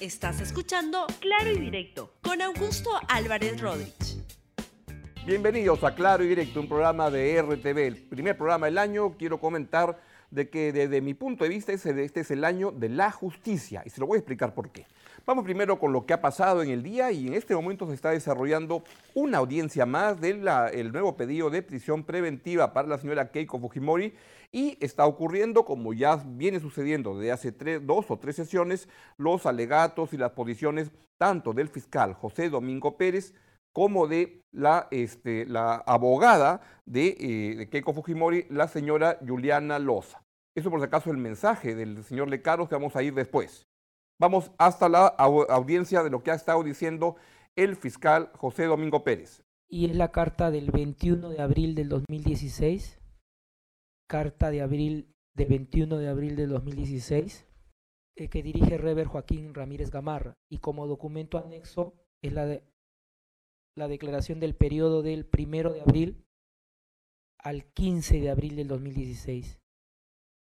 Estás escuchando Claro y Directo con Augusto Álvarez Rodríguez. Bienvenidos a Claro y Directo, un programa de RTV, el primer programa del año. Quiero comentar de que desde mi punto de vista este es el año de la justicia y se lo voy a explicar por qué. Vamos primero con lo que ha pasado en el día y en este momento se está desarrollando una audiencia más del nuevo pedido de prisión preventiva para la señora Keiko Fujimori y está ocurriendo, como ya viene sucediendo desde hace dos o tres sesiones, los alegatos y las posiciones tanto del fiscal José Domingo Pérez como de la, este, la abogada de, eh, de Keiko Fujimori, la señora Juliana Loza. Eso por si acaso el mensaje del señor Lecaros que vamos a ir después. Vamos hasta la audiencia de lo que ha estado diciendo el fiscal José Domingo Pérez. Y es la carta del 21 de abril del 2016, carta de abril de 21 de abril del 2016, eh, que dirige Rever Joaquín Ramírez Gamarra. Y como documento anexo es la, de, la declaración del periodo del 1 de abril al 15 de abril del 2016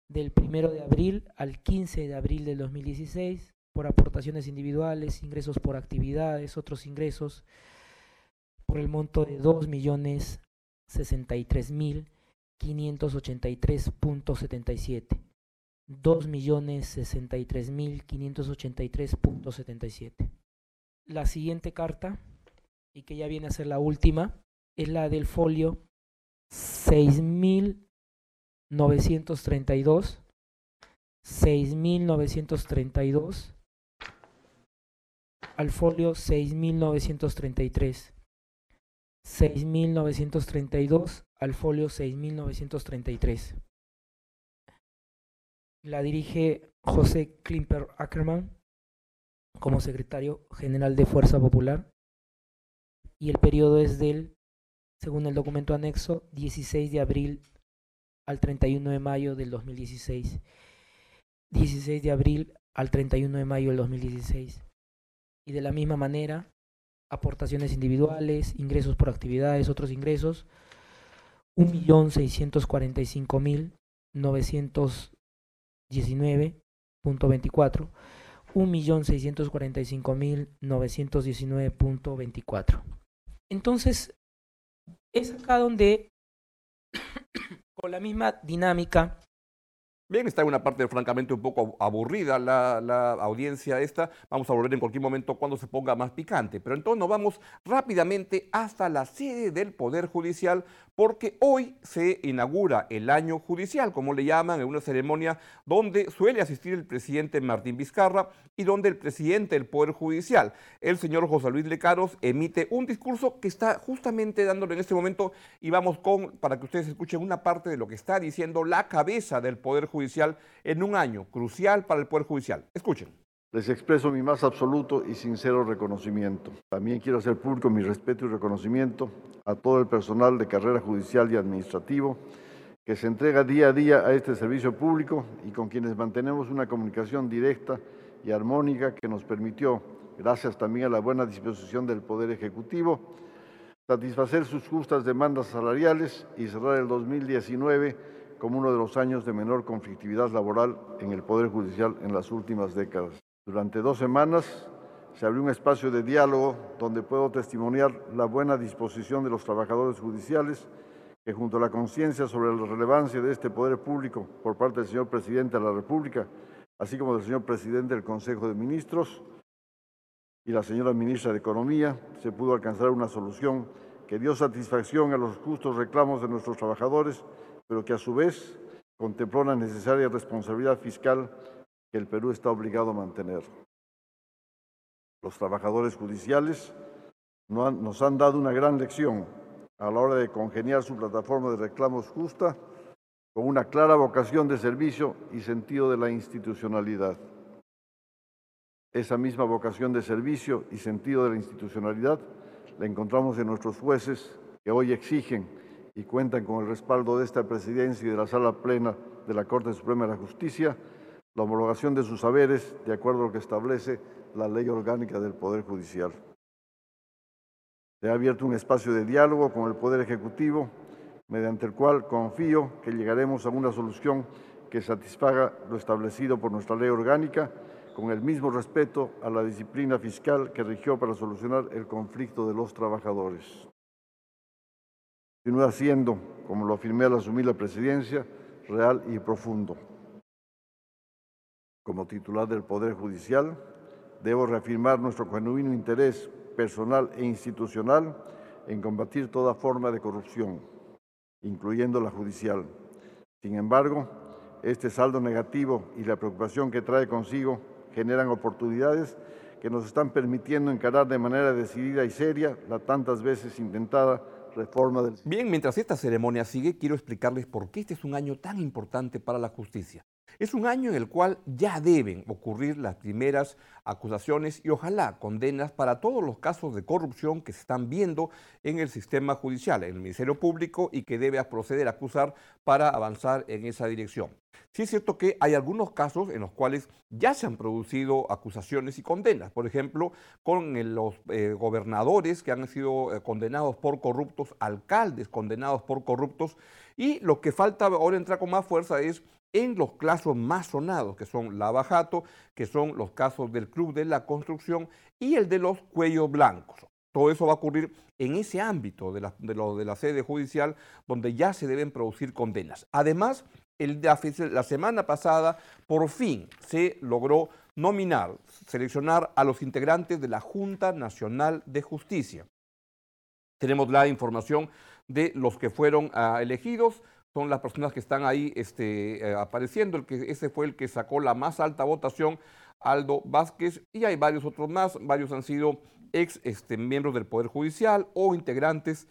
del 1 de abril al 15 de abril del 2016 por aportaciones individuales, ingresos por actividades, otros ingresos por el monto de 2.063.583.77. 2.063.583.77. La siguiente carta, y que ya viene a ser la última, es la del folio 6.000 932, 6932, al folio 6933, 6932 al folio 6933. La dirige José Klimper Ackerman como secretario general de Fuerza Popular y el periodo es del, según el documento anexo, 16 de abril al 31 de mayo del 2016. 16 de abril al 31 de mayo del 2016. Y de la misma manera, aportaciones individuales, ingresos por actividades, otros ingresos, 1.645.919.24, 1.645.919.24. Entonces, es acá donde con la misma dinámica. Bien, está en una parte francamente un poco aburrida la, audiencia esta. Vamos a volver en cualquier momento cuando se ponga más picante. Pero entonces nos vamos rápidamente hasta la sede del Poder Judicial porque hoy se inaugura el año judicial, como le llaman, en una ceremonia donde suele asistir el presidente Martín Vizcarra y donde el presidente del Poder Judicial, el señor José Luis Lecaros, emite un discurso que está justamente dándole en este momento y vamos con, para que ustedes escuchen una parte de lo que está diciendo la cabeza del Poder Judicial en un año crucial para el Poder Judicial. Escuchen. Les expreso mi más absoluto y sincero reconocimiento. También quiero hacer público mi respeto y reconocimiento a todo el personal de carrera judicial y administrativo que se entrega día a día a este servicio público y con quienes mantenemos una comunicación directa y armónica que nos permitió, gracias también a la buena disposición del Poder Ejecutivo, satisfacer sus justas demandas salariales y cerrar el 2019 como uno de los años de menor conflictividad laboral en el Poder Judicial en las últimas décadas. Durante dos semanas se abrió un espacio de diálogo donde puedo testimoniar la buena disposición de los trabajadores judiciales que junto a la conciencia sobre la relevancia de este poder público por parte del señor presidente de la República, así como del señor presidente del Consejo de Ministros y la señora ministra de Economía, se pudo alcanzar una solución que dio satisfacción a los justos reclamos de nuestros trabajadores, pero que a su vez contempló la necesaria responsabilidad fiscal que el Perú está obligado a mantener. Los trabajadores judiciales nos han dado una gran lección a la hora de congeniar su plataforma de reclamos justa con una clara vocación de servicio y sentido de la institucionalidad. Esa misma vocación de servicio y sentido de la institucionalidad la encontramos en nuestros jueces que hoy exigen y cuentan con el respaldo de esta presidencia y de la sala plena de la Corte Suprema de la Justicia la homologación de sus saberes de acuerdo a lo que establece la ley orgánica del Poder Judicial. Se ha abierto un espacio de diálogo con el Poder Ejecutivo, mediante el cual confío que llegaremos a una solución que satisfaga lo establecido por nuestra ley orgánica, con el mismo respeto a la disciplina fiscal que rigió para solucionar el conflicto de los trabajadores. Continúa siendo, como lo afirmé al asumir la presidencia, real y profundo. Como titular del Poder Judicial, debo reafirmar nuestro genuino interés personal e institucional en combatir toda forma de corrupción, incluyendo la judicial. Sin embargo, este saldo negativo y la preocupación que trae consigo generan oportunidades que nos están permitiendo encarar de manera decidida y seria la tantas veces intentada reforma del... Bien, mientras esta ceremonia sigue, quiero explicarles por qué este es un año tan importante para la justicia. Es un año en el cual ya deben ocurrir las primeras acusaciones y ojalá condenas para todos los casos de corrupción que se están viendo en el sistema judicial, en el Ministerio Público y que debe proceder a acusar para avanzar en esa dirección. Sí es cierto que hay algunos casos en los cuales ya se han producido acusaciones y condenas, por ejemplo, con los eh, gobernadores que han sido eh, condenados por corruptos, alcaldes condenados por corruptos, y lo que falta ahora entrar con más fuerza es en los casos más sonados, que son la Bajato, que son los casos del Club de la Construcción y el de los Cuellos Blancos. Todo eso va a ocurrir en ese ámbito de la, de, la sede judicial donde ya se deben producir condenas. Además, la semana pasada por fin se logró nominar, seleccionar a los integrantes de la Junta Nacional de Justicia. Tenemos la información de los que fueron ah, elegidos son las personas que están ahí este, eh, apareciendo. El que, ese fue el que sacó la más alta votación, Aldo Vázquez, y hay varios otros más. Varios han sido ex este, miembros del Poder Judicial o integrantes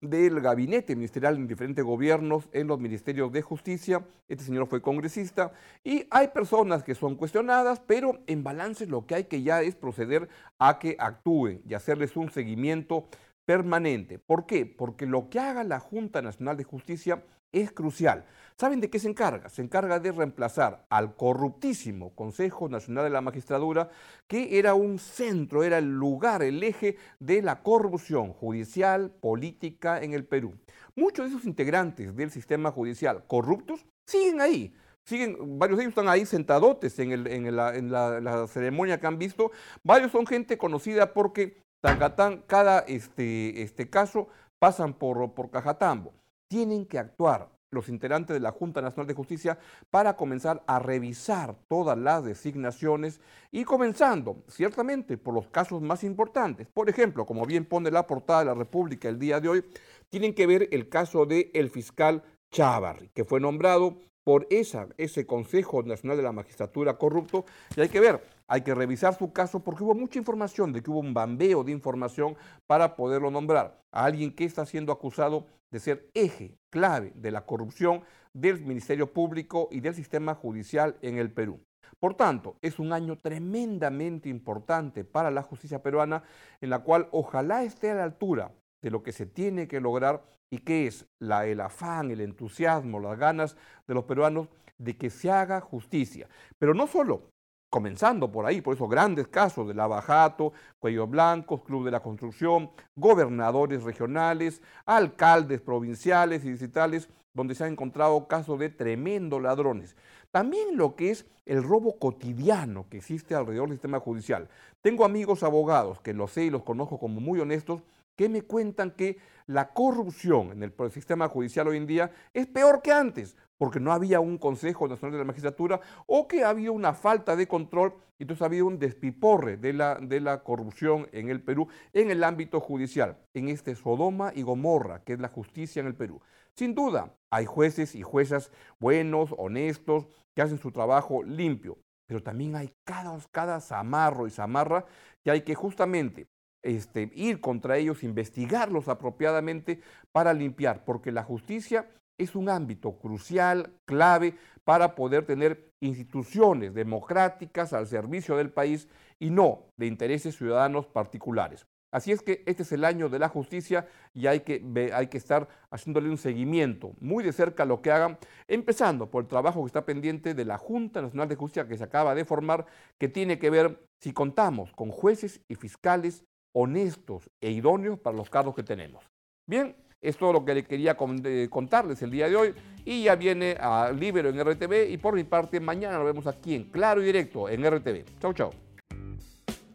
del gabinete ministerial en diferentes gobiernos en los ministerios de justicia. Este señor fue congresista y hay personas que son cuestionadas, pero en balance lo que hay que ya es proceder a que actúen y hacerles un seguimiento permanente. ¿Por qué? Porque lo que haga la Junta Nacional de Justicia es crucial. ¿Saben de qué se encarga? Se encarga de reemplazar al corruptísimo Consejo Nacional de la Magistratura, que era un centro, era el lugar, el eje de la corrupción judicial, política en el Perú. Muchos de esos integrantes del sistema judicial corruptos siguen ahí. Siguen, varios de ellos están ahí sentadotes en, la ceremonia que han visto. Varios son gente conocida porque Tacatán, cada este, este caso pasan por, por Cajatambo. Tienen que actuar los integrantes de la Junta Nacional de Justicia para comenzar a revisar todas las designaciones y comenzando ciertamente por los casos más importantes. Por ejemplo, como bien pone la portada de la República el día de hoy, tienen que ver el caso del el fiscal Chávarri, que fue nombrado por ese Consejo Nacional de la Magistratura corrupto y hay que ver, hay que revisar su caso porque hubo mucha información, de que hubo un bambeo de información para poderlo nombrar a alguien que está siendo acusado de ser eje clave de la corrupción del Ministerio Público y del sistema judicial en el Perú. Por tanto, es un año tremendamente importante para la justicia peruana en la cual ojalá esté a la altura de lo que se tiene que lograr y que es la, el afán, el entusiasmo, las ganas de los peruanos de que se haga justicia. Pero no solo, comenzando por ahí, por esos grandes casos de Lavajato, Cuello Blancos, Club de la Construcción, gobernadores regionales, alcaldes provinciales y distritales, donde se han encontrado casos de tremendos ladrones. También lo que es el robo cotidiano que existe alrededor del sistema judicial. Tengo amigos abogados que los sé y los conozco como muy honestos, que me cuentan que la corrupción en el sistema judicial hoy en día es peor que antes, porque no había un Consejo Nacional de la Magistratura o que había una falta de control y entonces ha habido un despiporre de la, de la corrupción en el Perú en el ámbito judicial, en este Sodoma y Gomorra, que es la justicia en el Perú. Sin duda, hay jueces y juezas buenos, honestos, que hacen su trabajo limpio, pero también hay cada, cada zamarro y zamarra que hay que justamente este, ir contra ellos, investigarlos apropiadamente para limpiar, porque la justicia es un ámbito crucial, clave, para poder tener instituciones democráticas al servicio del país y no de intereses ciudadanos particulares. Así es que este es el año de la justicia y hay que, hay que estar haciéndole un seguimiento muy de cerca a lo que hagan, empezando por el trabajo que está pendiente de la Junta Nacional de Justicia que se acaba de formar, que tiene que ver si contamos con jueces y fiscales honestos e idóneos para los cargos que tenemos. Bien, Es todo lo que le quería eh, contarles el día de hoy. Y ya viene a Libero en RTV. Y por mi parte, mañana lo vemos aquí en Claro y Directo en RTV. Chau, chau.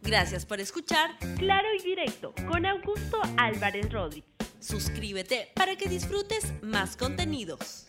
Gracias por escuchar Claro y Directo con Augusto Álvarez Rodríguez. Suscríbete para que disfrutes más contenidos.